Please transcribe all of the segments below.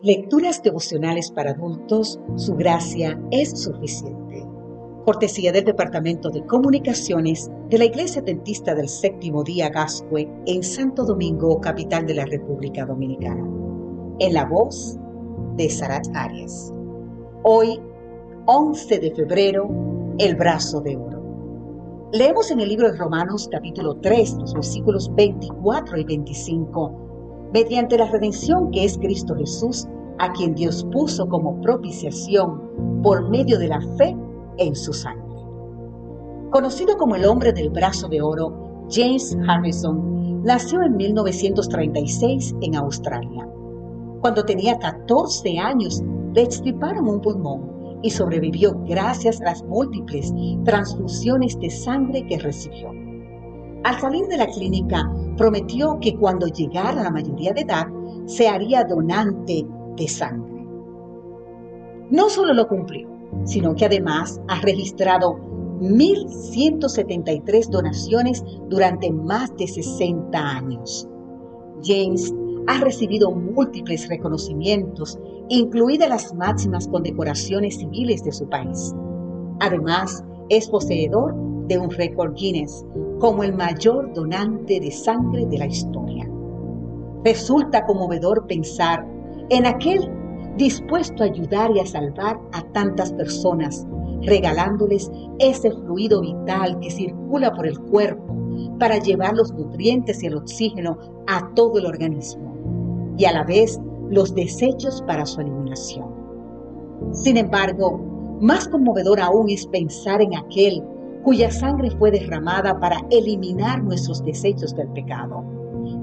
Lecturas devocionales para adultos, su gracia es suficiente. Cortesía del Departamento de Comunicaciones de la Iglesia Dentista del Séptimo Día Gascue en Santo Domingo, capital de la República Dominicana. En la voz de Sarat Arias. Hoy, 11 de febrero, el brazo de oro. Leemos en el libro de Romanos capítulo 3, los versículos 24 y 25 mediante la redención que es Cristo Jesús, a quien Dios puso como propiciación por medio de la fe en su sangre. Conocido como el hombre del brazo de oro, James Harrison nació en 1936 en Australia. Cuando tenía 14 años, le extirparon un pulmón y sobrevivió gracias a las múltiples transfusiones de sangre que recibió. Al salir de la clínica, prometió que cuando llegara a la mayoría de edad, se haría donante de sangre. No solo lo cumplió, sino que además ha registrado 1.173 donaciones durante más de 60 años. James ha recibido múltiples reconocimientos, incluidas las máximas condecoraciones civiles de su país. Además, es poseedor de un récord Guinness como el mayor donante de sangre de la historia. Resulta conmovedor pensar en aquel dispuesto a ayudar y a salvar a tantas personas, regalándoles ese fluido vital que circula por el cuerpo para llevar los nutrientes y el oxígeno a todo el organismo y a la vez los desechos para su eliminación. Sin embargo, más conmovedor aún es pensar en aquel cuya sangre fue derramada para eliminar nuestros desechos del pecado,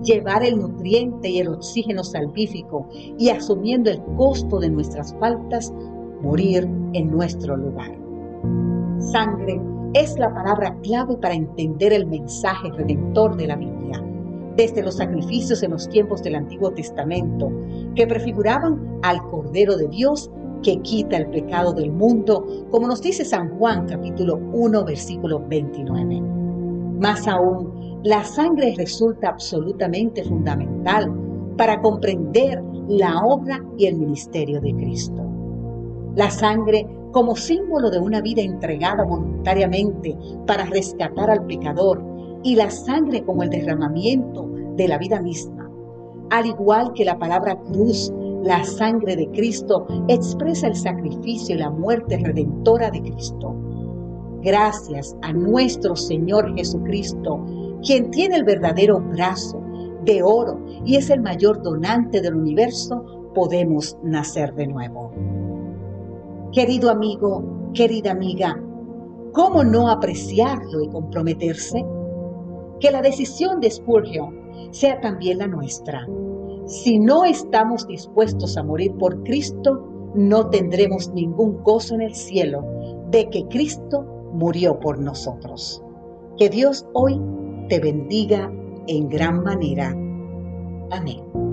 llevar el nutriente y el oxígeno salvífico y asumiendo el costo de nuestras faltas, morir en nuestro lugar. Sangre es la palabra clave para entender el mensaje redentor de la Biblia, desde los sacrificios en los tiempos del Antiguo Testamento, que prefiguraban al Cordero de Dios que quita el pecado del mundo, como nos dice San Juan capítulo 1 versículo 29. Más aún, la sangre resulta absolutamente fundamental para comprender la obra y el ministerio de Cristo. La sangre como símbolo de una vida entregada voluntariamente para rescatar al pecador y la sangre como el derramamiento de la vida misma. Al igual que la palabra cruz la sangre de Cristo expresa el sacrificio y la muerte redentora de Cristo. Gracias a nuestro Señor Jesucristo, quien tiene el verdadero brazo de oro y es el mayor donante del universo, podemos nacer de nuevo. Querido amigo, querida amiga, ¿cómo no apreciarlo y comprometerse? Que la decisión de Spurgeon sea también la nuestra si no estamos dispuestos a morir por Cristo, no tendremos ningún gozo en el cielo de que Cristo murió por nosotros. Que Dios hoy te bendiga en gran manera. Amén.